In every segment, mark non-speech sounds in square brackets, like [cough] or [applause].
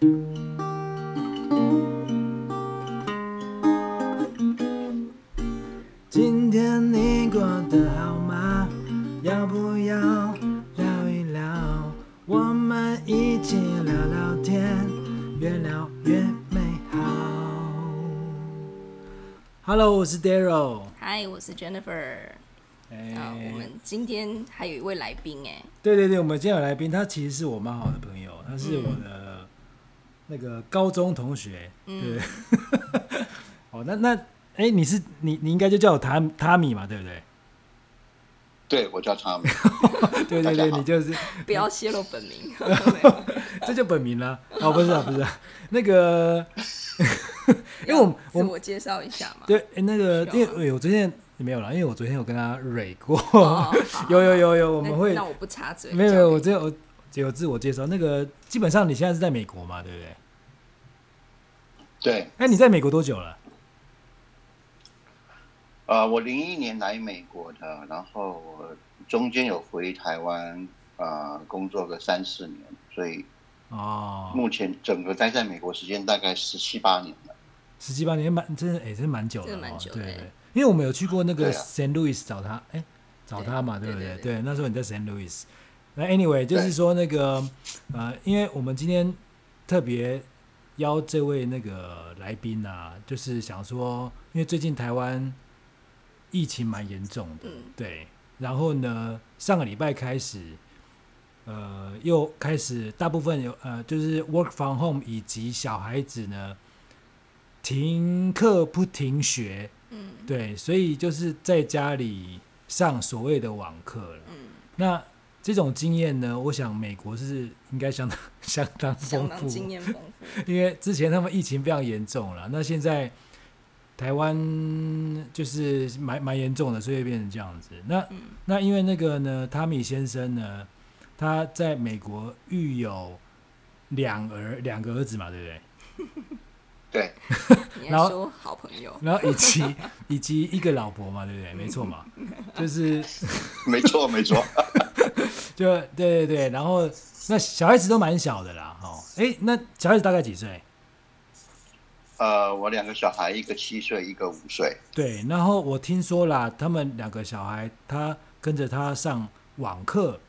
今天你过得好吗？要不要聊一聊？我们一起聊聊天，越聊越美好。Hello，我是 Daryl。Hi，我是 Jennifer。哎、啊，我们今天还有一位来宾哎。对对对，我们今天有来宾，他其实是我蛮好的朋友，他是我的那个高中同学。嗯、对。[laughs] 哦，那那。哎，你是你你应该就叫我汤汤米嘛，对不对？对，我叫汤米。[laughs] 对对对，你就是不要泄露本名，[laughs] 这就本名了。哦，不是啊，不是啊，那个，因为我自我介绍一下嘛。对，那个，因为我昨天没有了，因为我昨天有跟他蕊过，有有有有，我们会。那我不插嘴。没有没有，我只有只有自我介绍。那个基本上你现在是在美国嘛，对不对？对。哎，你在美国多久了？呃，我零一年来美国的，然后我中间有回台湾呃工作个三四年，所以哦，目前整个待在美国时间大概十七八年了。十七八年蛮真的，哎，真的蛮久的，蛮久的。对对，因为我们有去过那个 Saint Louis 找他，哎，找他嘛，对不对？对，那时候你在 Saint Louis。那 Anyway，就是说那个呃，因为我们今天特别邀这位那个来宾啊，就是想说，因为最近台湾。疫情蛮严重的，嗯、对。然后呢，上个礼拜开始，呃，又开始大部分有呃，就是 work from home，以及小孩子呢停课不停学，嗯，对，所以就是在家里上所谓的网课了。嗯，那这种经验呢，我想美国是应该相当 [laughs] 相当丰富，经验丰富，因为之前他们疫情非常严重了，那现在。台湾就是蛮蛮严重的，所以变成这样子。那、嗯、那因为那个呢，汤米先生呢，他在美国育有两儿两个儿子嘛，对不对？[laughs] 对。然后好朋友，然后以及 [laughs] 以及一个老婆嘛，对不对？没错嘛，就是。[laughs] 没错没错。[laughs] 就对对对，然后那小孩子都蛮小的啦，哦，哎，那小孩子大概几岁？呃，我两个小孩，一个七岁，一个五岁。对，然后我听说啦，他们两个小孩，他跟着他上网课，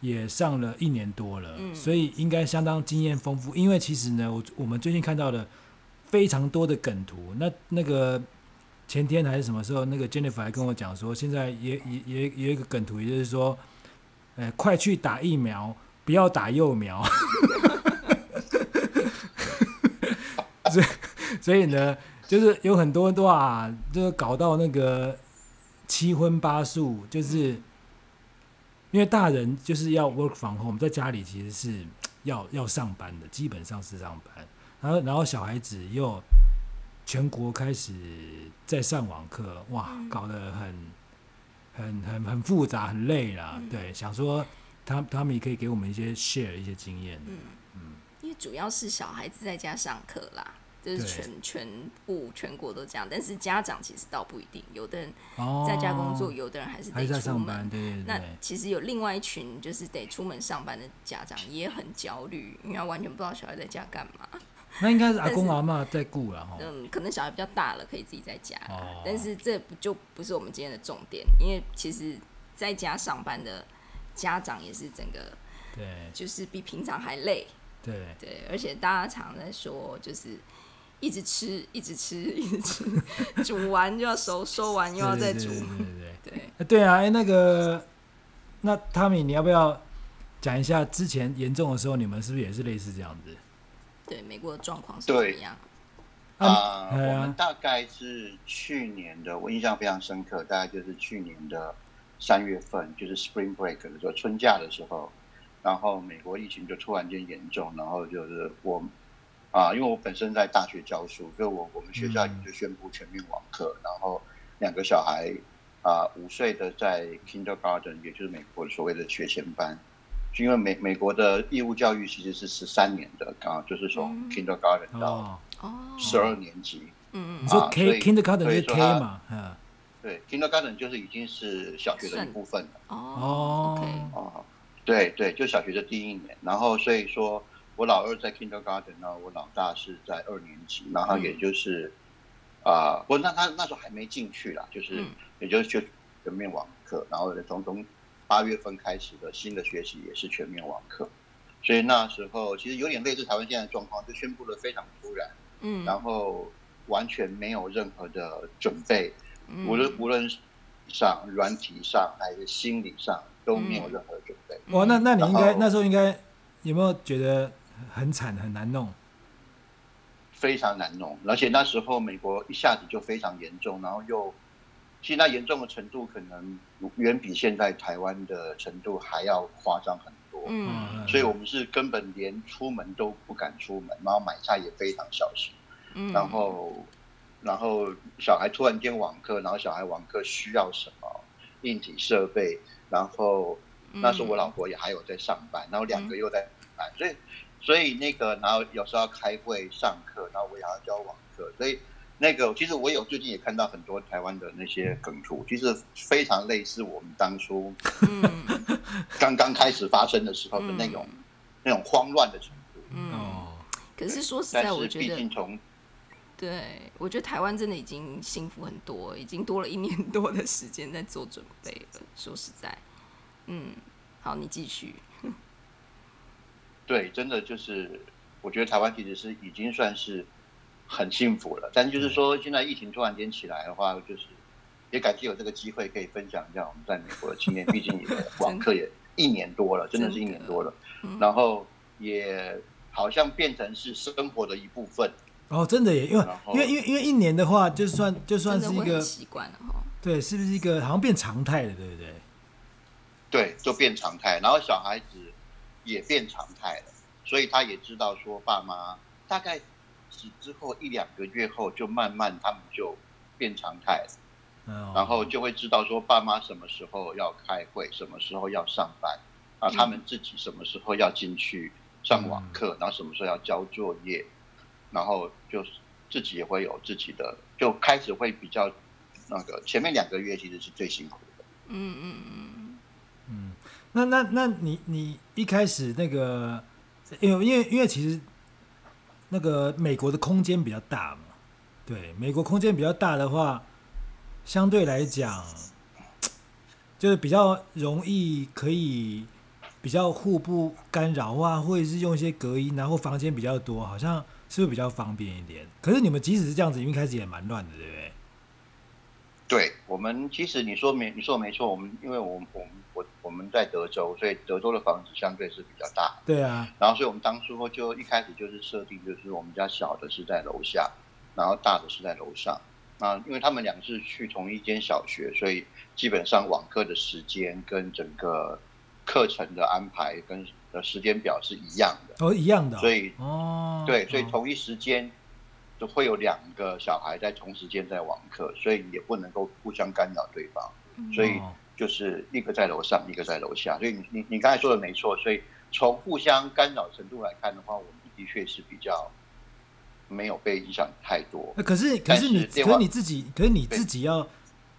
也上了一年多了，嗯、所以应该相当经验丰富。因为其实呢，我我们最近看到了非常多的梗图。那那个前天还是什么时候，那个 Jennifer 还跟我讲说，现在也也也有一个梗图，也就是说，呃，快去打疫苗，不要打幼苗。[laughs] 所以。所以呢，就是有很多的话，就是搞到那个七荤八素，就是因为大人就是要 work from home，在家里其实是要要上班的，基本上是上班。然后，然后小孩子又全国开始在上网课，哇，搞得很很很很复杂，很累啦。对，想说他他们也可以给我们一些 share 一些经验。嗯嗯，因为主要是小孩子在家上课啦。就是全全部全国都这样，但是家长其实倒不一定，有的人在家工作，哦、有的人还是得出门。还在上班，对对对。那其实有另外一群就是得出门上班的家长也很焦虑，因为他完全不知道小孩在家干嘛。那应该是阿公阿妈在顾了哈。嗯，可能小孩比较大了，可以自己在家。哦、但是这不就不是我们今天的重点，因为其实在家上班的家长也是整个对，就是比平常还累。对对，而且大家常在说就是。一直吃，一直吃，[laughs] 一直吃，煮完就要收，[laughs] 收完又要再煮。对对对对对，对，对啊，哎，那个，那汤米，你要不要讲一下之前严重的时候，你们是不是也是类似这样子？对，美国的状况是怎么样？啊，我们大概是去年的，我印象非常深刻，大概就是去年的三月份，就是 Spring Break 的时候，春假的时候，然后美国疫情就突然间严重，然后就是我。啊，因为我本身在大学教书，所以我我们学校也就宣布全面网课，嗯、然后两个小孩啊，五岁的在 Kindergarten，也就是美国所谓的学前班，因为美美国的义务教育其实是十三年的，刚好就是从 Kindergarten 到十二年级。嗯嗯。你说 K Kindergarten 是 K 嘛？嗯。对，Kindergarten 就是已经是小学的一部分了。哦。OK。哦。对对，就小学的第一年，然后所以说。我老二在 Kindergarten，呢我老大是在二年级，然后也就是啊，不、嗯，那、呃、他那时候还没进去啦，就是、嗯、也就是就全面网课，然后从从八月份开始的新的学习也是全面网课，所以那时候其实有点类似台湾现在的状况，就宣布的非常突然，嗯，然后完全没有任何的准备，嗯、无论无论上软体上还是心理上都没有任何准备。哇、嗯，那那你应该那时候应该有没有觉得？很惨，很难弄，非常难弄。而且那时候美国一下子就非常严重，然后又现在严重的程度可能远比现在台湾的程度还要夸张很多。嗯，所以我们是根本连出门都不敢出门，然后买菜也非常小心。嗯，然后然后小孩突然间网课，然后小孩网课需要什么硬体设备，然后那时候我老婆也还有在上班，然后两个又在上班，所以。所以那个，然后有时候要开会上课，然后我也要教网课，所以那个其实我有最近也看到很多台湾的那些梗图，其实非常类似我们当初刚刚开始发生的时候的那种、嗯、那种慌乱的程度。嗯，可是说实在，我觉得，对，我觉得台湾真的已经幸福很多，已经多了一年多的时间在做准备了。说实在，嗯，好，你继续。对，真的就是，我觉得台湾其实是已经算是很幸福了。但就是说，现在疫情突然间起来的话，就是也感谢有这个机会可以分享一下我们在美国的经验。毕竟你的网课也一年多了，真的是一年多了。然后也好像变成是生活的一部分。哦，真的耶，因为因为因为因为一年的话，就算就算是一个习惯了哈。对，是不是一个好像变常态了，对不对？对，就变常态。然后小孩子。也变常态了，所以他也知道说，爸妈大概是之后一两个月后，就慢慢他们就变常态了，然后就会知道说，爸妈什么时候要开会，什么时候要上班，啊，他们自己什么时候要进去上网课，然后什么时候要交作业，然后就自己也会有自己的，就开始会比较那个前面两个月其实是最辛苦的，嗯嗯嗯。嗯。那那那你你一开始那个，因为因为因为其实那个美国的空间比较大嘛，对，美国空间比较大的话，相对来讲，就是比较容易可以比较互不干扰啊，或者是用一些隔音，然后房间比较多，好像是不是比较方便一点？可是你们即使是这样子，因为开始也蛮乱的，对不对？对我们，其实你说没你说没错，我们因为我们我们我我们在德州，所以德州的房子相对是比较大。对啊。然后，所以我们当初就一开始就是设定，就是我们家小的是在楼下，然后大的是在楼上。那因为他们俩是去同一间小学，所以基本上网课的时间跟整个课程的安排跟的时间表是一样的。哦，一样的。所以哦，对，所以同一时间。就会有两个小孩在同时间在网课，所以也不能够互相干扰对方，所以就是一个在楼上，一个在楼下。所以你你你刚才说的没错，所以从互相干扰程度来看的话，我们的确是比较没有被影响太多。可是可是你可是你自己，可是你自己要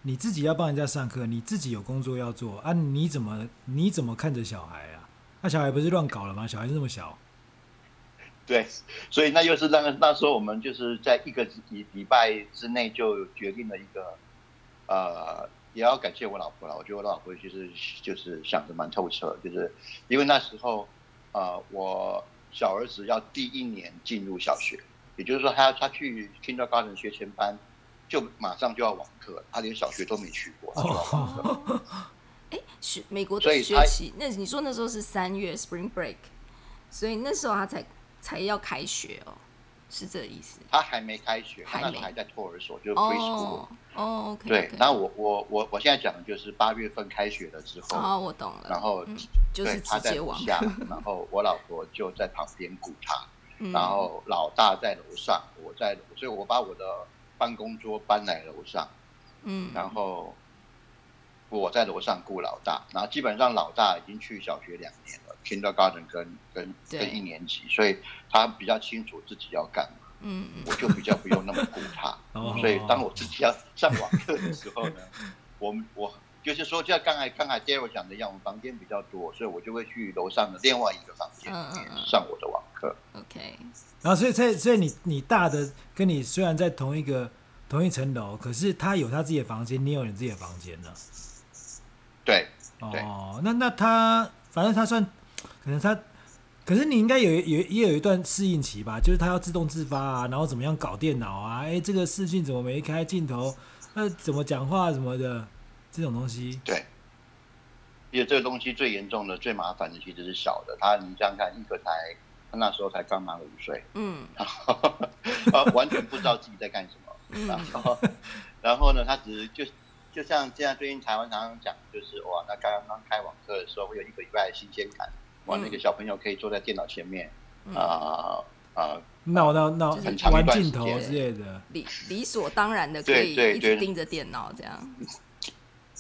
你自己要帮人家上课，你自己有工作要做啊？你怎么你怎么看着小孩啊？那小孩不是乱搞了吗？小孩这么小。对，所以那就是那个那时候我们就是在一个礼礼拜之内就决定了一个，呃，也要感谢我老婆了。我觉得我老婆其实就是想的蛮透彻，就是因为那时候，呃，我小儿子要第一年进入小学，也就是说他他去 Kindergarten 学前班，就马上就要网课，他连小学都没去过。哎，[laughs] 学美国的学期？那你说那时候是三月 Spring Break，所以那时候他才。才要开学哦，是这个意思。他还没开学，他那时候还在托儿所，就是 preschool。哦，OK。对，那我我我我现在讲的就是八月份开学了之后。哦，我懂了。然后，就是他在楼下，然后我老婆就在旁边顾他。[laughs] 然后老大在楼上，我在，所以我把我的办公桌搬来楼上。嗯。然后我在楼上顾老大，然后基本上老大已经去小学两年了。Kindergarten 跟跟跟一年级，所以他比较清楚自己要干嘛。嗯嗯，我就比较不用那么顾他。所以当我自己要上网课的时候呢，[laughs] 我我就是说，就像刚才刚才 Daryl 讲的一样，我房间比较多，所以我就会去楼上的另外一个房间里面上我的网课。OK 然后所以所以所以你你大的跟你虽然在同一个同一层楼，可是他有他自己的房间，你有你自己的房间呢？对，哦，那那他反正他算可能他，可是你应该有有也有一段适应期吧？就是他要自动自发啊，然后怎么样搞电脑啊？哎，这个视讯怎么没开镜头？那怎么讲话什么的这种东西？对。因为这个东西最严重的、最麻烦的其实是小的，他你想想看，一个才他那时候才刚满五岁，嗯，然 [laughs] 后完全不知道自己在干什么，嗯、然后然后呢，他只是就就像现在最近台湾常常讲，就是哇，那刚刚开网课的时候会有一个礼拜的新鲜感，哇，那个小朋友可以坐在电脑前面，啊啊，闹闹闹，很长一段时间之类的，理理所当然的可以一直盯着电脑这样。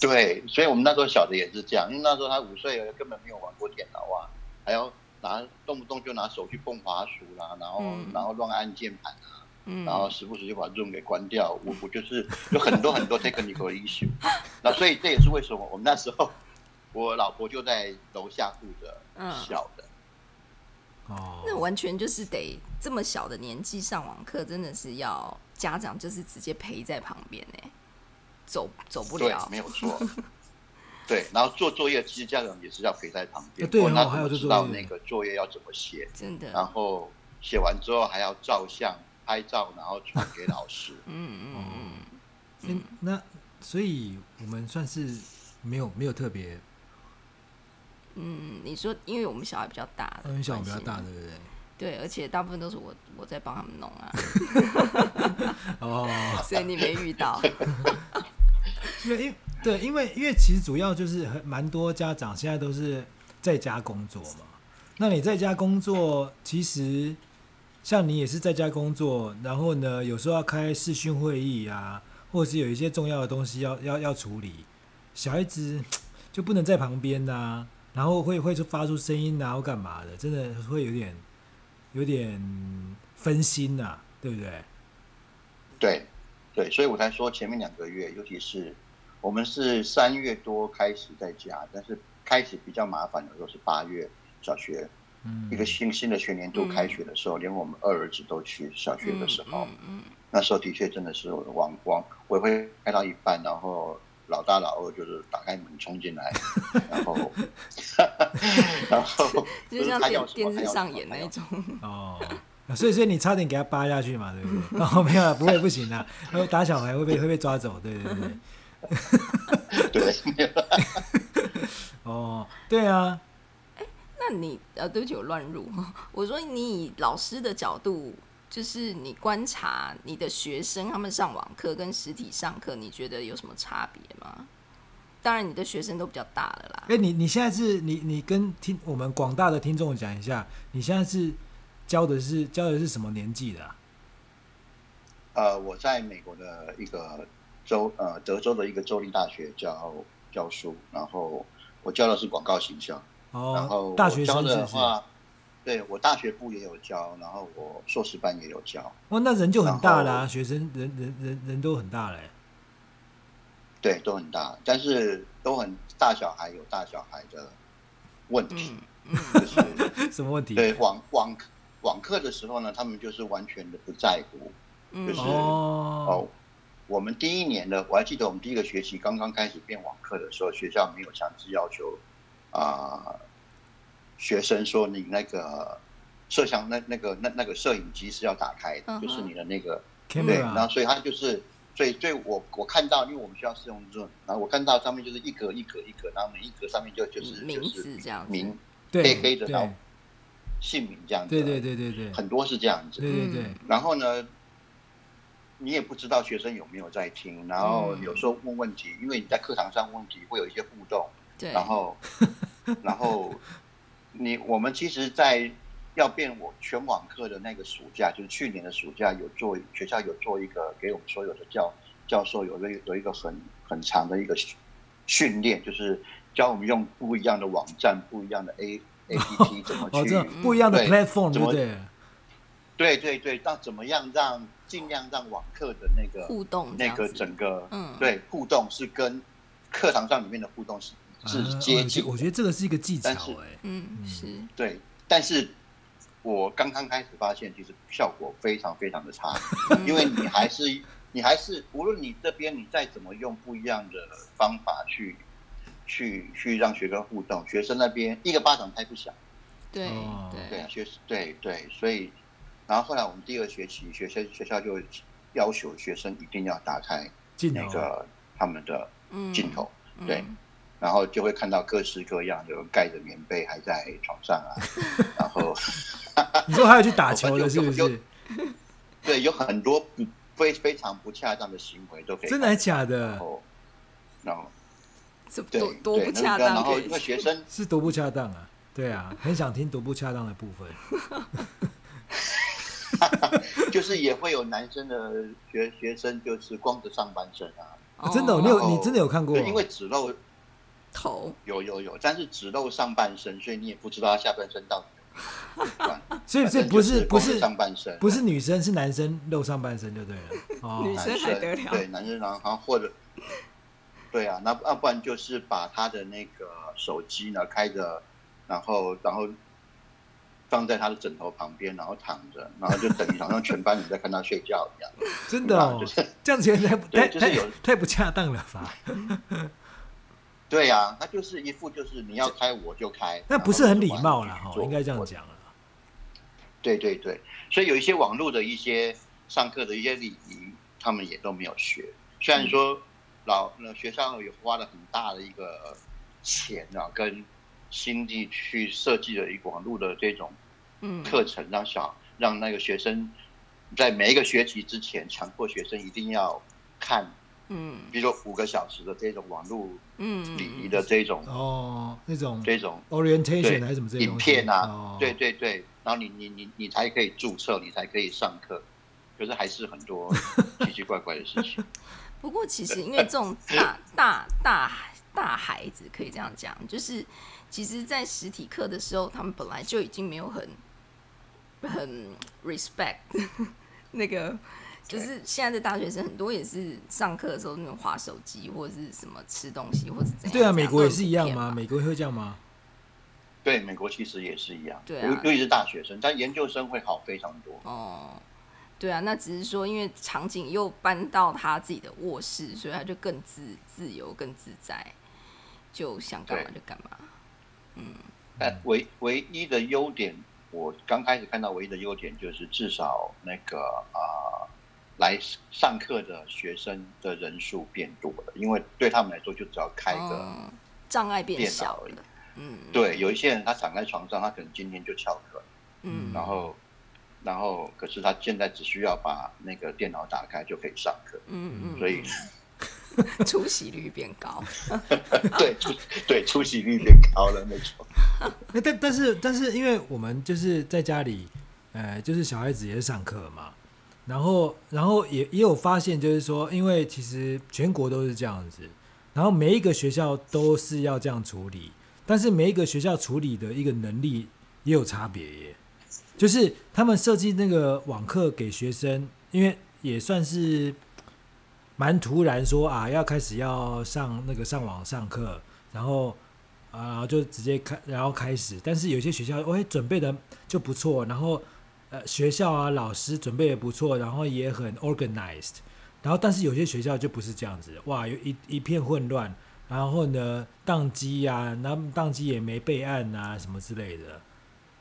对，所以我们那时候小的也是这样，因为那时候他五岁，根本没有玩过电脑啊，还要拿动不动就拿手去碰滑鼠啦，然后、嗯、然后乱按键盘啊，嗯、然后时不时就把 Zoom 给关掉。我我就是有很多很多 technical issue，[laughs] 那所以这也是为什么我们那时候我老婆就在楼下顾着小的。哦，那完全就是得这么小的年纪上网课，真的是要家长就是直接陪在旁边呢。走走不了，没有错。[laughs] 对，然后做作业，其实家长也是要陪在旁边。对，那怎么知道那个作业要怎么写？真的。然后写完之后还要照相、拍照，然后传给老师。嗯 [laughs] 嗯嗯。嗯，那所以我们算是没有没有特别。嗯，你说，因为我们小孩比较大，因为小孩比较大，对不对？对，而且大部分都是我我在帮他们弄啊。[laughs] 哦。所以你没遇到。[laughs] 因为对，因为因为其实主要就是很蛮多家长现在都是在家工作嘛。那你在家工作，其实像你也是在家工作，然后呢，有时候要开视讯会议啊，或者是有一些重要的东西要要要处理，小孩子就不能在旁边呐、啊，然后会会发出声音啊，或干嘛的，真的会有点有点分心呐、啊，对不对？对对，所以我才说前面两个月，尤其是。我们是三月多开始在家，但是开始比较麻烦的时候是八月小学，嗯，一个新新的学年度开学的时候，连我们二儿子都去小学的时候，嗯，那时候的确真的是往往我会开到一半，然后老大老二就是打开门冲进来，[laughs] 然后，[laughs] 然后 [laughs] 就像电电视上演那种哦，所以所以你差点给他扒下去嘛，对不对？哦，没有，不会不行啊，打小孩会被会被抓走，对对对。对，哦，对啊，欸、那你呃，对不起，我乱入。我说，你以老师的角度，就是你观察你的学生，他们上网课跟实体上课，你觉得有什么差别吗？当然，你的学生都比较大了啦。哎、欸，你你现在是你你跟听我们广大的听众讲一下，你现在是教的是教的是什么年纪的、啊？呃，我在美国的一个。州呃，德州的一个州立大学教教书，然后我教的是广告形象。哦，然后大学教的话，对我大学部也有教，然后我硕士班也有教。哦，那人就很大啦，后学生人人人人都很大嘞。对，都很大，但是都很大小孩有大小孩的问题，嗯，[laughs] 就是什么问题？对，网网网课的时候呢，他们就是完全的不在乎，就是哦。哦我们第一年的，我还记得我们第一个学期刚刚开始变网课的时候，学校没有强制要求啊、呃，学生说你那个摄像那那个那那个摄影机是要打开的，uh huh. 就是你的那个 Camera. 对，然后所以他就是，所以所以我我看到，因为我们学校是用 Zoom，然后我看到上面就是一格一格一格，然后每一格上面就就是名字这样名对黑黑的，然后姓名这样子，对对对对对，很多是这样子，对对对，然后呢？你也不知道学生有没有在听，然后有时候问问题，嗯、因为你在课堂上问问题会有一些互动，对，然后，[laughs] 然后你我们其实，在要变我全网课的那个暑假，就是去年的暑假，有做学校有做一个给我们所有的教教授有一个有一个很很长的一个训练，就是教我们用不一样的网站、不一样的 A A P P [laughs] 怎么去、哦、不一样的 platform 对不对？对对对，那怎么样让？尽量让网课的那个互动，那个整个，嗯，对，互动是跟课堂上里面的互动是是接近。我觉得这个是一个技巧，哎，嗯，是对，但是我刚刚开始发现，其实效果非常非常的差，因为你还是你还是无论你这边你再怎么用不一样的方法去去去让学生互动，学生那边一个巴掌拍不响。对对对，学对对，所以然后后来我们第二学期学生学校就要求学生一定要打开那个他们的镜头，对。然后就会看到各式各样的盖着棉被还在床上啊，[laughs] 然后你说还有去打 [laughs] 球的是不是？[laughs] 对，有很多不非非常不恰当的行为都可以。真的还假的？然后，然后对多多不恰当？然后因为学生是多不恰当啊？对啊，很想听多不恰当的部分。就是也会有男生的学学生，就是光着上半身啊。哦、真的、哦，你有你真的有看过？因为只露。头有有有，但是只露上半身，所以你也不知道他下半身到底有没有。[laughs] 所以这不是不是上半身，不是女生是男生露上半身就对了。[laughs] 哦，女生还得了？对，男生然后或者对啊，那要不然就是把他的那个手机呢开着，然后然后放在他的枕头旁边，然后躺着，然后就等于好像全班人在看他睡觉一样。[laughs] 真的哦，就是这样子太太太太不恰当了吧？对呀、啊，他就是一副就是你要开我就开，那不是很礼貌了哈，应该这样讲了。对对对，所以有一些网络的一些上课的一些礼仪，他们也都没有学。虽然说老那学校有花了很大的一个钱啊，跟心力去设计了一个网络的这种课程，让小让那个学生在每一个学期之前，强迫学生一定要看。嗯，比如说五个小时的这种网络，嗯，礼仪的这种哦，那种这种 orientation 还是什么这种影片啊，对对对，然后你你你你才可以注册，你才可以上课，可是还是很多 [laughs] 奇奇怪怪的事情。[laughs] 不过其实因为这种大 [laughs] 大大大孩子可以这样讲，就是其实，在实体课的时候，他们本来就已经没有很很 respect 那个。就是现在的大学生很多也是上课的时候那种划手机或者是什么吃东西或者怎样。对啊，美国也是一样吗？美国会这样吗？对，美国其实也是一样。对啊，尤其是大学生，但研究生会好非常多。哦，对啊，那只是说因为场景又搬到他自己的卧室，所以他就更自自由、更自在，就想干嘛就干嘛。嗯，但唯唯一的优点，我刚开始看到唯一的优点就是至少那个啊。呃来上课的学生的人数变多了，因为对他们来说，就只要开个障碍变小了。嗯，对，有一些人他躺在床上，他可能今天就翘课。嗯，然后，然后，可是他现在只需要把那个电脑打开就可以上课。嗯嗯，所以 [laughs] 出席率变高。[laughs] 对，出对出席率变高了，没错。[laughs] 但但是但是，因为我们就是在家里，呃，就是小孩子也是上课嘛。然后，然后也也有发现，就是说，因为其实全国都是这样子，然后每一个学校都是要这样处理，但是每一个学校处理的一个能力也有差别耶。就是他们设计那个网课给学生，因为也算是蛮突然说啊，要开始要上那个上网上课，然后啊就直接开，然后开始，但是有些学校哎准备的就不错，然后。呃，学校啊，老师准备也不错，然后也很 organized，然后但是有些学校就不是这样子，哇，有一一片混乱，然后呢，宕机啊，那宕机也没备案啊，什么之类的，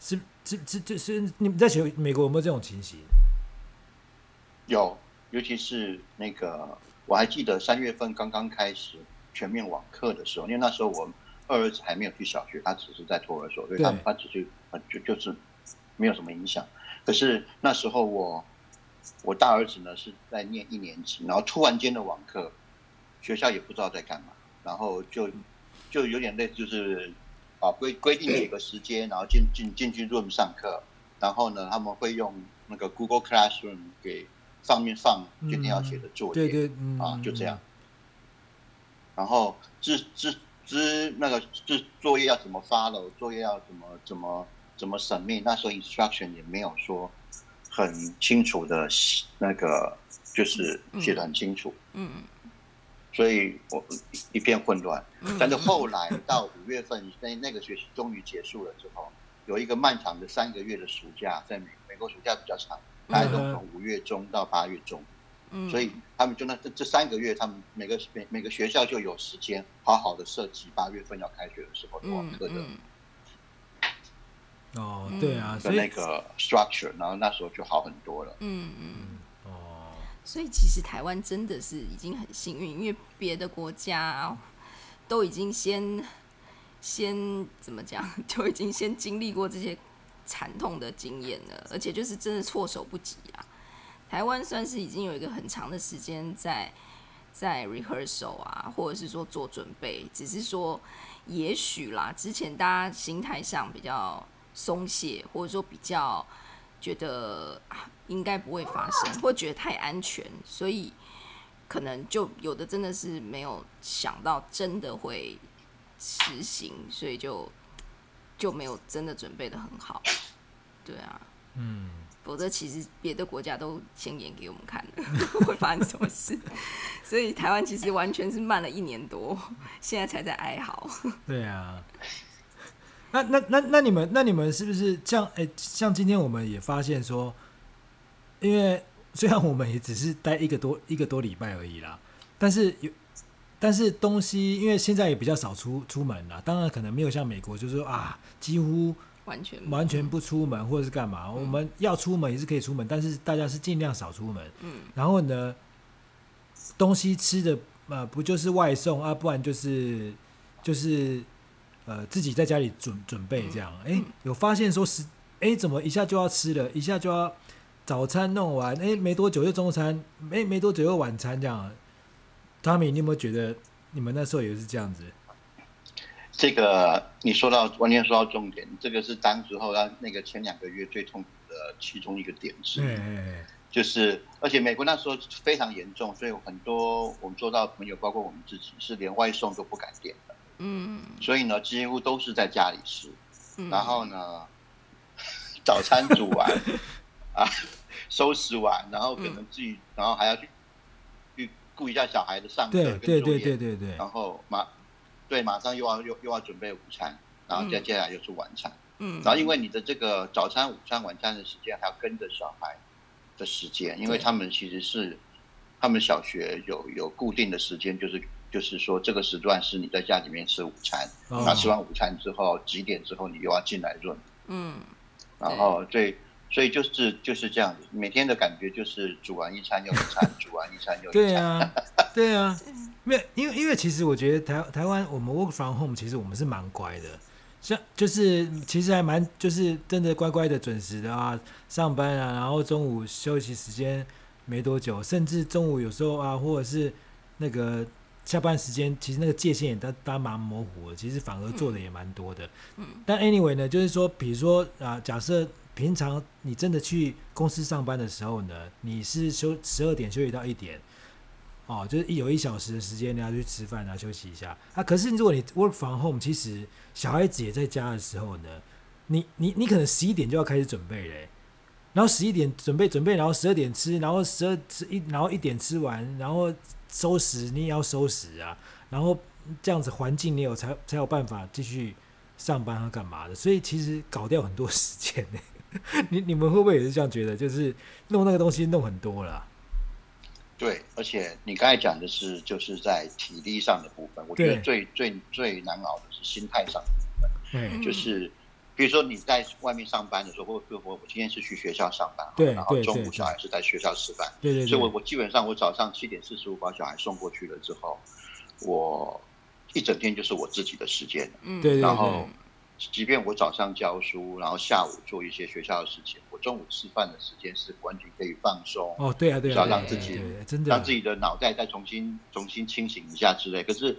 是这这这是你们在学美国有没有这种情形？有，尤其是那个我还记得三月份刚刚开始全面网课的时候，因为那时候我二儿子还没有去小学，他只是在托儿所，所以他他只是就就是没有什么影响。可是那时候我，我大儿子呢是在念一年级，然后突然间的网课，学校也不知道在干嘛，然后就就有点类似就是啊规规定几个时间，然后进进进去 room 上课，然后呢他们会用那个 Google Classroom 给上面放今天要写的作业，对对，啊就这样，然后知知知那个这作业要怎么 follow，作业要怎么怎么。怎么 submit？那时候 instruction 也没有说很清楚的，那个就是写的很清楚。嗯嗯。所以我一片混乱。但是后来到五月份，那那个学期终于结束了之后，有一个漫长的三个月的暑假，在美美国暑假比较长，大概都从五月中到八月中，嗯，所以他们就那这这三个月，他们每个每每个学校就有时间好好的设计八月份要开学的时候网课的。哦，对啊，的那个 structure，然后那时候就好很多了。嗯嗯，哦，所以其实台湾真的是已经很幸运，因为别的国家都已经先先怎么讲，[laughs] 就已经先经历过这些惨痛的经验了，而且就是真的措手不及啊。台湾算是已经有一个很长的时间在在 rehearsal 啊，或者是说做准备，只是说也许啦，之前大家心态上比较。松懈，或者说比较觉得，应该不会发生，或觉得太安全，所以可能就有的真的是没有想到真的会实行，所以就就没有真的准备得很好。对啊，嗯，否则其实别的国家都先演给我们看了，[laughs] 会发生什么事，所以台湾其实完全是慢了一年多，现在才在哀嚎。[laughs] 对啊。那那那那你们那你们是不是像哎、欸、像今天我们也发现说，因为虽然我们也只是待一个多一个多礼拜而已啦，但是有但是东西因为现在也比较少出出门了，当然可能没有像美国就是说啊几乎完全完全不出门或者是干嘛，我们要出门也是可以出门，但是大家是尽量少出门。嗯，然后呢，东西吃的呃不就是外送啊，不然就是就是。呃，自己在家里准准备这样，哎、欸，有发现说是，哎、欸，怎么一下就要吃了，一下就要早餐弄完，哎、欸，没多久又中餐，没没多久又晚餐这样。Tommy，你有没有觉得你们那时候也是这样子？这个你说到完全说到重点，这个是当时候他那个前两个月最痛苦的其中一个点是，就是而且美国那时候非常严重，所以很多我们做到朋友，包括我们自己，是连外送都不敢点的。嗯，所以呢，几乎都是在家里吃，嗯、然后呢，[laughs] 早餐煮完 [laughs] 啊，收拾完，然后可能自己，嗯、然后还要去去顾一下小孩的上课跟作业，对对对对对，然后马对，马上又要又又要准备午餐，然后再接下来又是晚餐，嗯，然后因为你的这个早餐、午餐、晚餐的时间还要跟着小孩的时间，因为他们其实是他们小学有有固定的时间，就是。就是说，这个时段是你在家里面吃午餐，那、oh. 吃完午餐之后几点之后你又要进来润，嗯，然后对，所以就是就是这样子，每天的感觉就是煮完一餐又一餐，[laughs] 煮完一餐又一餐。对啊，对啊，[laughs] 没有，因为因为其实我觉得台台湾我们 work from home，其实我们是蛮乖的，像就是其实还蛮就是真的乖乖的准时的啊，上班啊，然后中午休息时间没多久，甚至中午有时候啊，或者是那个。下班时间其实那个界限也都都蛮模糊的，其实反而做的也蛮多的。嗯，但 anyway 呢，就是说，比如说啊，假设平常你真的去公司上班的时候呢，你是休十二点休息到一点，哦，就是有一小时的时间你要去吃饭啊，休息一下啊。可是如果你 work from home，其实小孩子也在家的时候呢，你你你可能十一点就要开始准备嘞，然后十一点准备准备，然后十二点吃，然后十二吃一，然后一点吃完，然后。收拾你也要收拾啊，然后这样子环境你有才才有办法继续上班和干嘛的，所以其实搞掉很多时间呢。[laughs] 你你们会不会也是这样觉得？就是弄那个东西弄很多了。对，而且你刚才讲的是就是在体力上的部分，我觉得最最最难熬的是心态上的部分，就是。比如说你在外面上班的时候，或者我我今天是去学校上班，对，然后中午小孩是在学校吃饭，对对，所以我我基本上我早上七点四十五把小孩送过去了之后，我一整天就是我自己的时间，嗯，对，然后即便我早上教书，然后下午做一些学校的事情，我中午吃饭的时间是完全可以放松，哦，对啊，对啊，要让自己真的。让自己的脑袋再重新重新清醒一下之类，可是。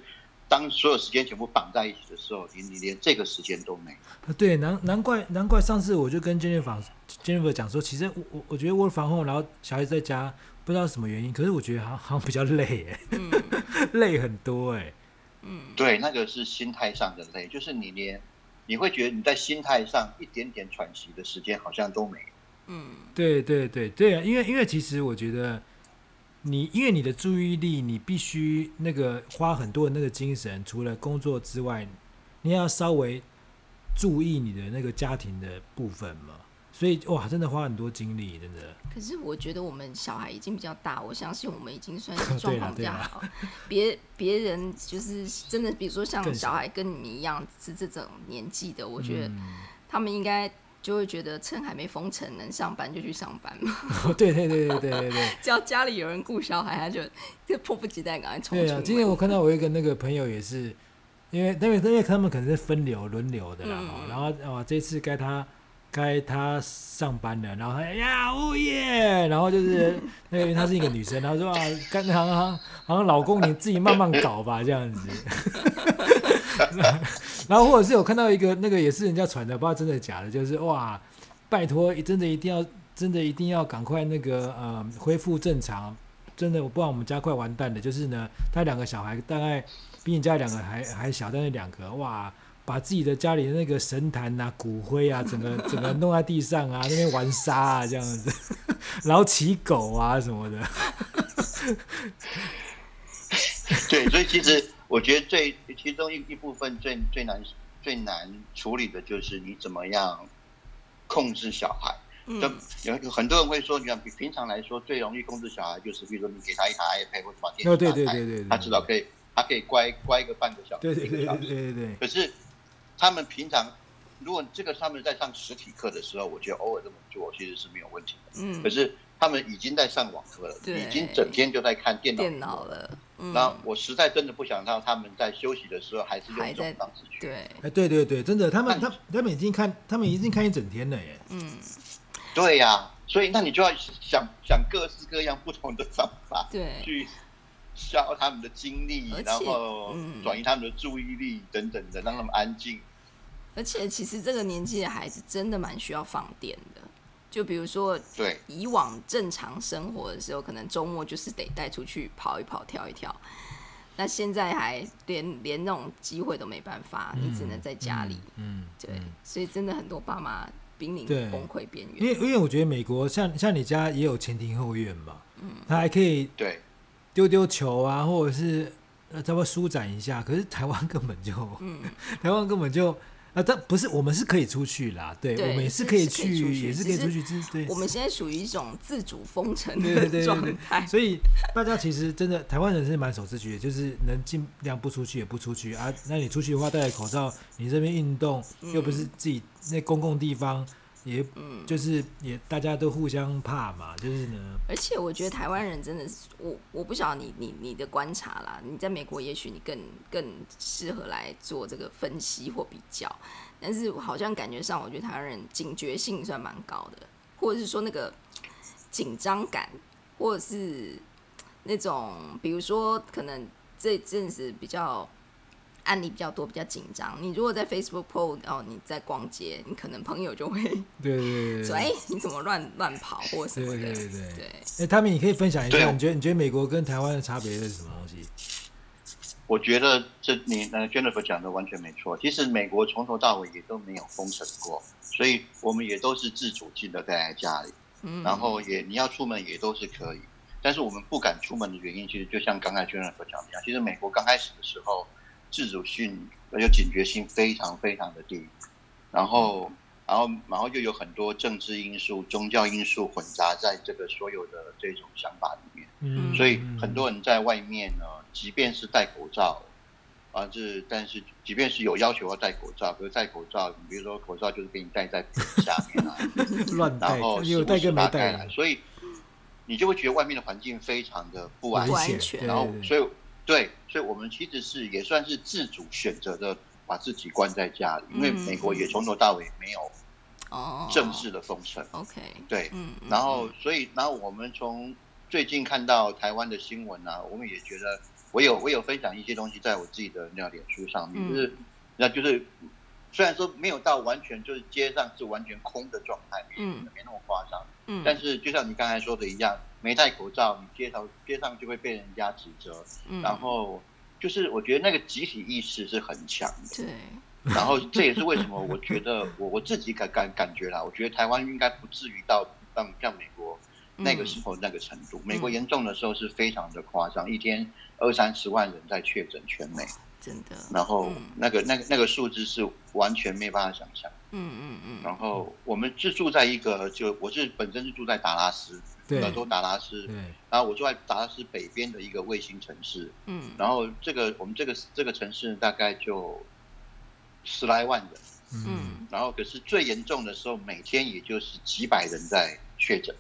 当所有时间全部绑在一起的时候，你你连这个时间都没有。对，难难怪难怪上次我就跟 Jennifer Jennifer 讲说，其实我我我觉得 work from home，然后小孩子在家，不知道什么原因，可是我觉得好像好像比较累哎，嗯、[laughs] 累很多哎。嗯，对，那个是心态上的累，就是你连你会觉得你在心态上一点点喘息的时间好像都没有。嗯，对对对对啊，因为因为其实我觉得。你因为你的注意力，你必须那个花很多的那个精神，除了工作之外，你要稍微注意你的那个家庭的部分嘛。所以哇，真的花很多精力，真的。可是我觉得我们小孩已经比较大，我相信我们已经算是 [laughs] 状况比较好。别别人就是真的，比如说像小孩跟你们一样是这种年纪的，我觉得他们应该就会觉得趁还没封城能上班就去上班嘛。对对对对对对对。只要 [laughs] 家里有人顾小孩，他就就迫不及待赶快冲。对啊，今天我看到我一个那个朋友也是，因为因为因为他们可能是分流轮流的啦，嗯、然后哦这次该他。该他上班了，然后哎呀哦耶，然后就是那个她是一个女生，然后说啊，干好像好像老公你自己慢慢搞吧这样子，[laughs] 然后或者是有看到一个那个也是人家传的，不知道真的假的，就是哇，拜托真的一定要真的一定要赶快那个呃恢复正常，真的我不然我们家快完蛋了，就是呢他两个小孩大概比你家两个还还小，但是两个哇。把自己的家里的那个神坛啊、骨灰啊，整个 [laughs] 整个弄在地上啊，那边玩沙啊，这样子，然后骑狗啊什么的。[laughs] 对，所以其实我觉得最其中一一部分最最难最难处理的就是你怎么样控制小孩。嗯。有有很多人会说，你看比平常来说最容易控制小孩，就是比如说你给他一台 iPad 或者把电视打开，对对对对，他至少可以他可以乖乖个半个小时，对对对对对对。可是。他们平常，如果这个他们在上实体课的时候，我觉得偶尔这么做其实是没有问题的。嗯。可是他们已经在上网课了，已经整天就在看电脑电脑了。嗯。那我实在真的不想让他们在休息的时候还是用这种方式去。对。哎，对对对，真的，他们他他们已经看，他们已经看一整天了耶。嗯。对呀、啊，所以那你就要想想各式各样不同的方法，对，去消他们的精力，然后转移他们的注意力等等的，让他们安静。而且其实这个年纪的孩子真的蛮需要放电的，就比如说，对，以往正常生活的时候，可能周末就是得带出去跑一跑、跳一跳。那现在还连连那种机会都没办法，你只能在家里。嗯，对，所以真的很多爸妈濒临崩溃边缘。因为因为我觉得美国像像你家也有前庭后院嘛，嗯，他还可以对丢丢球啊，或者是呃稍微舒展一下。可是台湾根本就，嗯，[laughs] 台湾根本就。啊，但不是，我们是可以出去啦，对，对我们也是可以去，也是可以出去。对，我们现在属于一种自主封城的状态，所以大家其实真的台湾人是蛮守秩序的，就是能尽量不出去也不出去啊。那你出去的话，戴着口罩，你这边运动又不是自己那公共地方。也，就是也，大家都互相怕嘛，就是呢。而且我觉得台湾人真的是，我我不晓得你你你的观察啦，你在美国也许你更更适合来做这个分析或比较，但是好像感觉上，我觉得台湾人警觉性算蛮高的，或者是说那个紧张感，或者是那种，比如说可能这阵子比较。案例比较多，比较紧张。你如果在 Facebook po 哦，你在逛街，你可能朋友就会对对对说，哎，你怎么乱乱跑或什么的？对对对对。哎，汤米，你可以分享一下，你觉得你觉得美国跟台湾的差别是什么东西？我觉得这你那 Jennifer 讲的完全没错。其实美国从头到尾也都没有封城过，所以我们也都是自主性的待在家里。嗯。然后也你要出门也都是可以，但是我们不敢出门的原因，其实就像刚才 Jennifer 讲的一样，其实美国刚开始的时候。自主性而且警觉性非常非常的低，然后，然后，然后又有很多政治因素、宗教因素混杂在这个所有的这种想法里面。嗯，所以很多人在外面呢，即便是戴口罩，啊，是，但是即便是有要求要戴口罩，比如戴口罩，你比如说口罩就是给你戴在鼻子下面啊，[laughs] 乱戴，然后有戴跟没戴，所以你就会觉得外面的环境非常的不安全，然后所以。对，所以我们其实是也算是自主选择的，把自己关在家里，因为美国也从头到尾没有正式的封城。OK，对，嗯然后所以，然后我们从最近看到台湾的新闻呢、啊，我们也觉得，我有我有分享一些东西在我自己的那脸书上面，就是那就是虽然说没有到完全就是街上是完全空的状态，嗯，没那么夸张，嗯，但是就像你刚才说的一样。没戴口罩，你街头街上就会被人家指责。嗯，然后就是我觉得那个集体意识是很强的。对。然后这也是为什么我觉得 [laughs] 我我自己感感感觉啦，我觉得台湾应该不至于到像像美国那个时候那个程度。嗯、美国严重的时候是非常的夸张，一天二三十万人在确诊全美。真的。然后那个、嗯、那个那个数字是完全没办法想象。嗯嗯嗯。然后我们是住在一个，就我是本身是住在达拉斯，德州达拉斯。对。然后我住在达拉斯北边的一个卫星城市。嗯。然后这个我们这个这个城市大概就十来万人。嗯。然后可是最严重的时候，每天也就是几百人在确诊。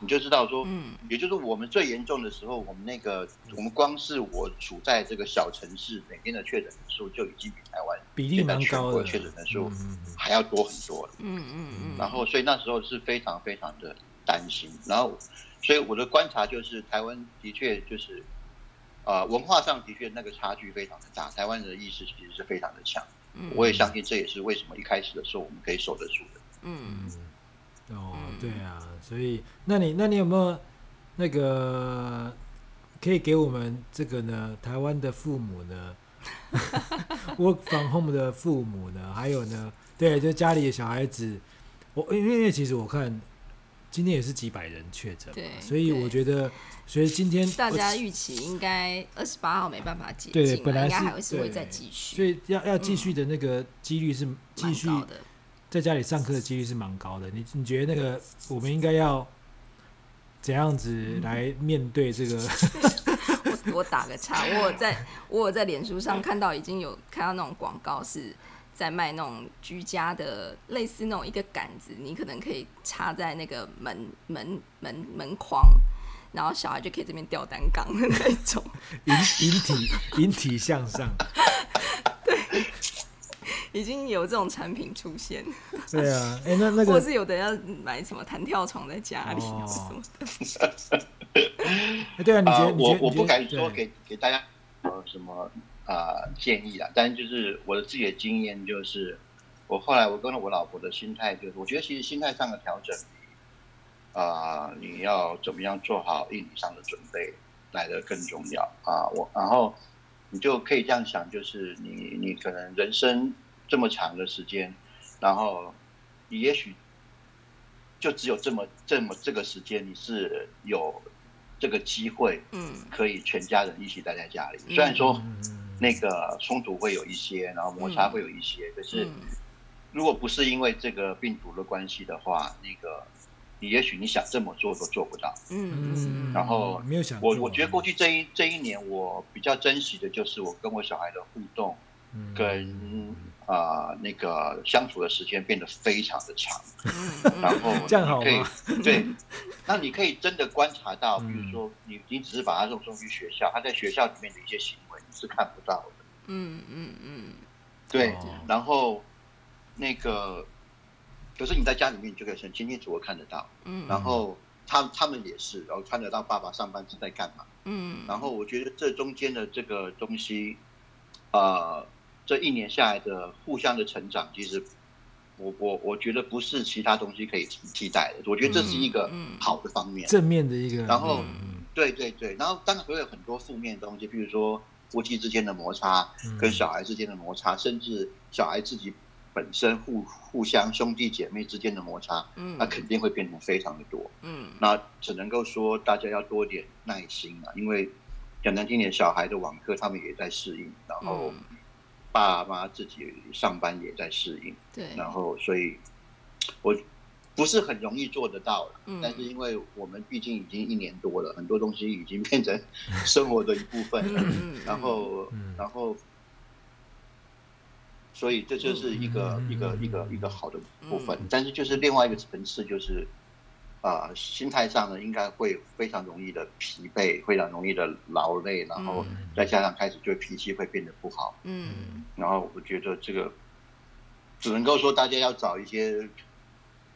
你就知道说，嗯，也就是我们最严重的时候，我们那个，我们光是我处在这个小城市，每天的确诊人数就已经比台湾比例蛮高的，确诊人数还要多很多了。嗯嗯嗯。然后，所以那时候是非常非常的担心。然后，所以我的观察就是，台湾的确就是，啊，文化上的确那个差距非常的大。台湾人的意识其实是非常的强。嗯。我也相信这也是为什么一开始的时候我们可以守得住的。嗯。哦，对啊。所以，那你那你有没有那个可以给我们这个呢？台湾的父母呢，[laughs] work from home 的父母呢？还有呢？对，就家里的小孩子，我因为因为其实我看今天也是几百人确诊，对，所以我觉得，所以今天大家预期应该二十八号没办法解禁，对，本来是应该还会是会再继续，所以要要继续的那个几率是继续的。在家里上课的几率是蛮高的，你你觉得那个我们应该要怎样子来面对这个？[laughs] 我我打个岔，我有在我有在脸书上看到已经有看到那种广告是在卖那种居家的类似那种一个杆子，你可能可以插在那个门门门门框，然后小孩就可以这边吊单杠的那种，[laughs] 引引体引体向上。[laughs] 已经有这种产品出现，对啊，哎、欸，那那个，或是有的要买什么弹跳床在家里，哦、什么的。对啊，你觉得？我我不敢说给给大家呃什么啊、呃、建议啊，但是就是我的自己的经验就是，我后来我跟了我老婆的心态就是，我觉得其实心态上的调整，啊、呃，你要怎么样做好硬体上的准备来的更重要啊。我然后你就可以这样想，就是你你可能人生。这么长的时间，然后你也许就只有这么这么这个时间，你是有这个机会，嗯，可以全家人一起待在家里。嗯、虽然说那个冲突会有一些，然后摩擦会有一些，嗯、可是如果不是因为这个病毒的关系的话，那个你也许你想这么做都做不到。嗯嗯。然后没有想我我觉得过去这一这一年，我比较珍惜的就是我跟我小孩的互动，跟。啊、呃，那个相处的时间变得非常的长，然后这样好吗？[laughs] 对，那你可以真的观察到，比如说你你只是把他送送去学校，他在学校里面的一些行为你是看不到的。嗯嗯嗯，对。然后那个，可是你在家里面，你就可以很清清楚楚看得到。嗯。然后他他们也是，然后看得到爸爸上班是在干嘛。嗯。然后我觉得这中间的这个东西，啊、呃。这一年下来的互相的成长，其实我我我觉得不是其他东西可以替代的。我觉得这是一个好的方面，正面的一个。然后，对对对，然后当然会有很多负面的东西，比如说夫妻之间的摩擦，跟小孩之间的摩擦，甚至小孩自己本身互互相兄弟姐妹之间的摩擦，那肯定会变成非常的多。嗯，那只能够说大家要多点耐心啊，因为讲难听点，小孩的网课他们也在适应，然后。爸妈自己上班也在适应，对，然后所以，我不是很容易做得到了，嗯，但是因为我们毕竟已经一年多了，很多东西已经变成生活的一部分了，然后，然后，所以这就是一个一个一个一个好的部分，但是就是另外一个层次就是。啊、呃，心态上呢，应该会非常容易的疲惫，非常容易的劳累，然后再加上开始就脾气会变得不好。嗯，然后我觉得这个只能够说大家要找一些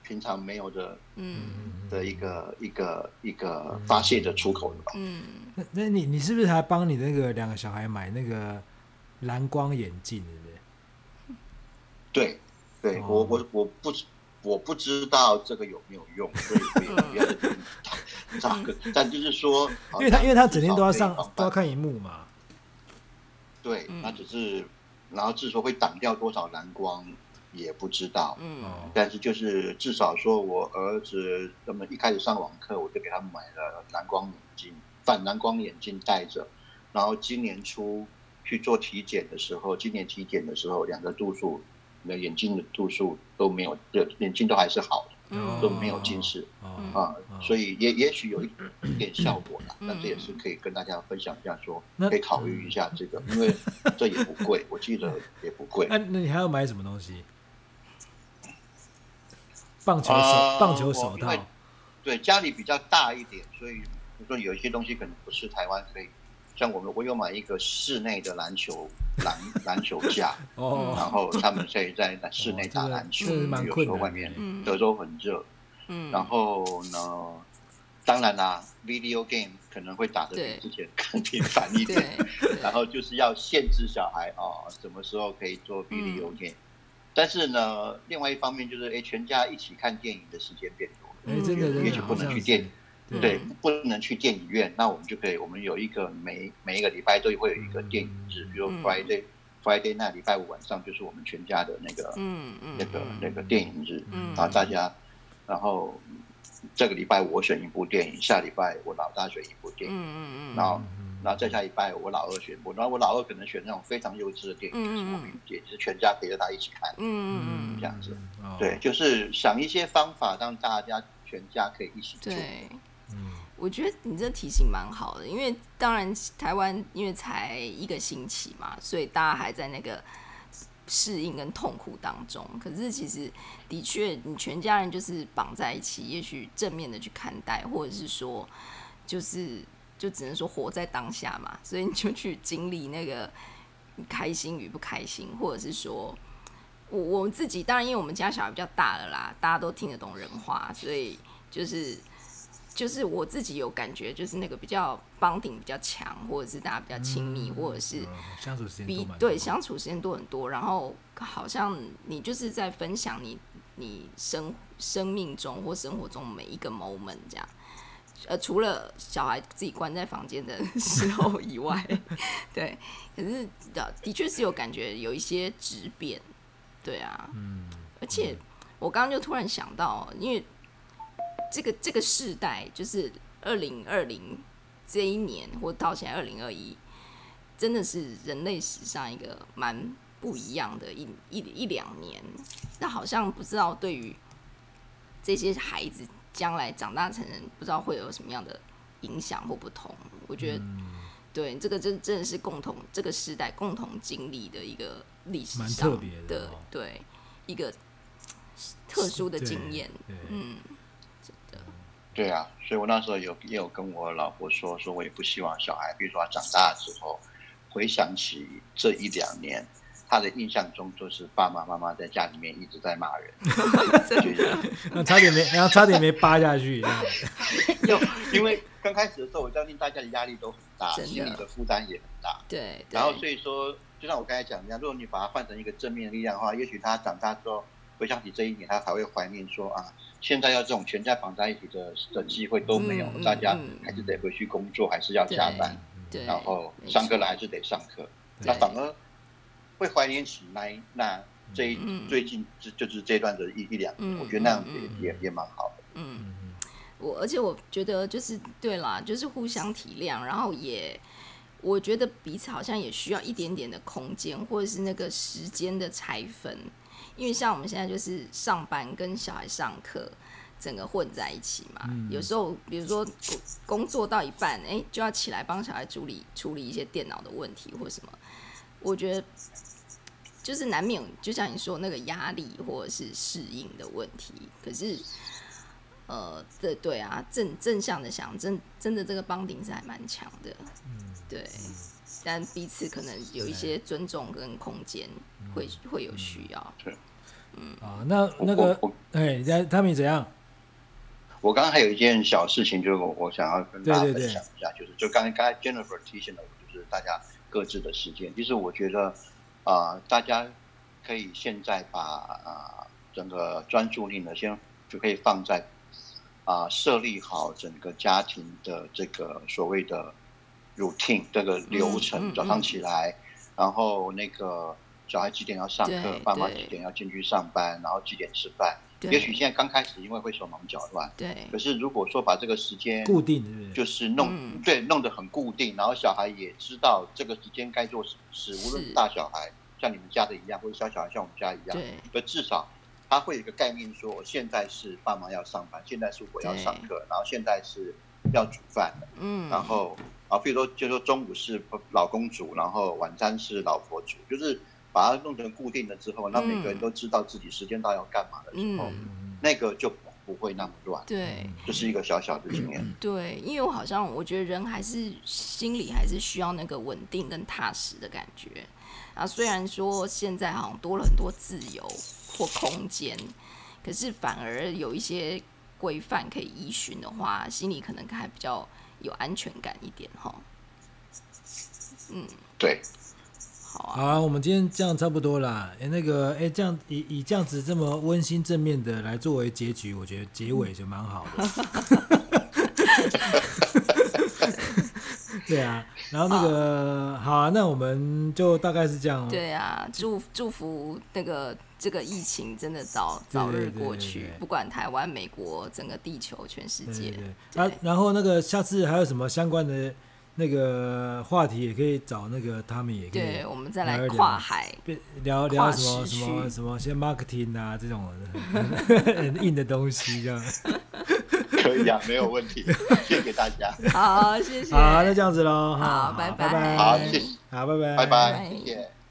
平常没有的，嗯，的一个一个一个发泄的出口的吧。嗯，那那你你是不是还帮你那个两个小孩买那个蓝光眼镜，对不对？对，对我我我不。我不知道这个有没有用，所以 [laughs] 不要找个。但就是说，因为他因为他整天都要上都要看荧幕嘛。对，那只是，然后至于说会挡掉多少蓝光也不知道。嗯。但是就是至少说我儿子那么一开始上网课，我就给他买了蓝光眼镜，反蓝光眼镜戴着。然后今年初去做体检的时候，今年体检的时候，两个度数，那眼睛的度数都没有，眼睛都还是好的，都没有近视，啊，所以也也许有一点效果了。那这也是可以跟大家分享一下，说可以考虑一下这个，因为这也不贵，我记得也不贵。[laughs] 那那你还要买什么东西？棒球手，棒球手套。对，家里比较大一点，所以说有一些东西可能不是台湾可以。像我们，我有买一个室内的篮球篮篮球架，[laughs] 哦，然后他们可以在室内打篮球，有时候外面德州很热，嗯，然后呢，当然啦，video game 可能会打得比之前更频繁一点，[laughs] 然后就是要限制小孩哦，什么时候可以做 video game，但是呢，另外一方面就是，哎，全家一起看电影的时间变多了，哎，真的，也许不能去电影。对，不能去电影院，那我们就可以，我们有一个每每一个礼拜都会有一个电影日，比如 Friday Friday 那礼拜五晚上就是我们全家的那个，嗯嗯，那个那个电影日，然后大家，然后这个礼拜我选一部电影，下礼拜我老大选一部电影，嗯嗯然后然后再下礼拜我老二选，我然后我老二可能选那种非常幼稚的电影，就是我们也是全家陪着他一起看，嗯嗯这样子，对，就是想一些方法让大家全家可以一起做。我觉得你这提醒蛮好的，因为当然台湾因为才一个星期嘛，所以大家还在那个适应跟痛苦当中。可是其实的确，你全家人就是绑在一起，也许正面的去看待，或者是说，就是就只能说活在当下嘛。所以你就去经历那个开心与不开心，或者是说，我我们自己当然因为我们家小孩比较大了啦，大家都听得懂人话，所以就是。就是我自己有感觉，就是那个比较 bonding 比较强，或者是大家比较亲密，嗯、或者是相处时间比对相处时间多很多。然后好像你就是在分享你你生生命中或生活中每一个 moment 这样。呃，除了小孩自己关在房间的 [laughs] 时候以外，[laughs] 对，可是的的确是有感觉有一些质变，对啊，嗯，而且我刚刚就突然想到，因为。这个这个世代就是二零二零这一年，或到现在二零二一，真的是人类史上一个蛮不一样的一一一两年。那好像不知道对于这些孩子将来长大成人，不知道会有什么样的影响或不同。我觉得，嗯、对这个真真的是共同这个时代共同经历的一个历史上的，对一个特殊的经验，嗯。对啊，所以我那时候有也有跟我老婆说，说我也不希望小孩，比如说他长大之后，回想起这一两年，他的印象中就是爸爸妈妈在家里面一直在骂人，[laughs] 那差点没，然后差点没扒下去。就 [laughs] 因为刚开始的时候，我相信大家的压力都很大，心理的负担也很大。对。然后所以说，就像我刚才讲一样，如果你把它换成一个正面力量的话，也许他长大之后。回想起这一年，他还会怀念说啊，现在要这种全家绑在一起的的机会都没有，嗯、大家还是得回去工作，嗯、还是要加班，然后上课了还是得上课，那反而会怀念起那那这一、嗯、最近就就是这段的一一两年，嗯、我觉得那样也、嗯、也也蛮好的。嗯，我而且我觉得就是对啦，就是互相体谅，然后也我觉得彼此好像也需要一点点的空间，或者是那个时间的拆分。因为像我们现在就是上班跟小孩上课，整个混在一起嘛。嗯、有时候，比如说工作到一半，哎、欸，就要起来帮小孩处理处理一些电脑的问题或什么。我觉得就是难免，就像你说那个压力或者是适应的问题。可是，呃，对对啊，正正向的想，真真的这个 bonding 是还蛮强的。嗯，对。但彼此可能有一些尊重跟空间，会会有需要。对，嗯啊，那那个，哎，他们怎样？我刚刚还有一件小事情，就是我我想要跟大家分享一下，就是就刚才刚才 Jennifer 提醒了我，就是大家各自的时间。其实我觉得啊，大家可以现在把啊整个专注力呢，先就可以放在啊设立好整个家庭的这个所谓的。Routine 这个流程，早上起来，然后那个小孩几点要上课，爸妈几点要进去上班，然后几点吃饭，也许现在刚开始，因为会手忙脚乱。对。可是如果说把这个时间固定，就是弄、嗯、对弄得很固定，然后小孩也知道这个时间该做什么事，无论大小孩像你们家的一样，或者小小孩像我们家一样，对。就至少他会有一个概念，说我现在是爸妈要上班，现在是我要上课，然后现在是要煮饭的。嗯。然后啊，比如说，就说中午是老公煮，然后晚餐是老婆煮，就是。把它弄成固定了之后，那每个人都知道自己时间到要干嘛的时候，嗯、那个就不会那么乱。对，就是一个小小的经验。对，因为我好像我觉得人还是心里还是需要那个稳定跟踏实的感觉。啊，虽然说现在好像多了很多自由或空间，可是反而有一些规范可以依循的话，心里可能还比较有安全感一点哈。嗯，对。好啊，我们今天这样差不多啦。哎，那个，哎，这样以以这样子这么温馨正面的来作为结局，我觉得结尾就蛮好的。[laughs] 对啊，然后那个好，好啊，那我们就大概是这样。对啊，祝祝福那个这个疫情真的早早日过去，对对对对。对，不管台湾、美国、整个地球、全世界。对，对，对，啊，然后那个下次还有什么相关的？那个话题也可以找那个他们也可以，对，我们再来跨海聊聊什么什么什么，像 marketing 啊这种。[laughs] 很硬的东西，这样。可以啊，没有问题，谢谢大家，好，谢谢，好，那这样子喽，好，拜拜，好，谢谢，好，拜拜，拜拜，谢谢。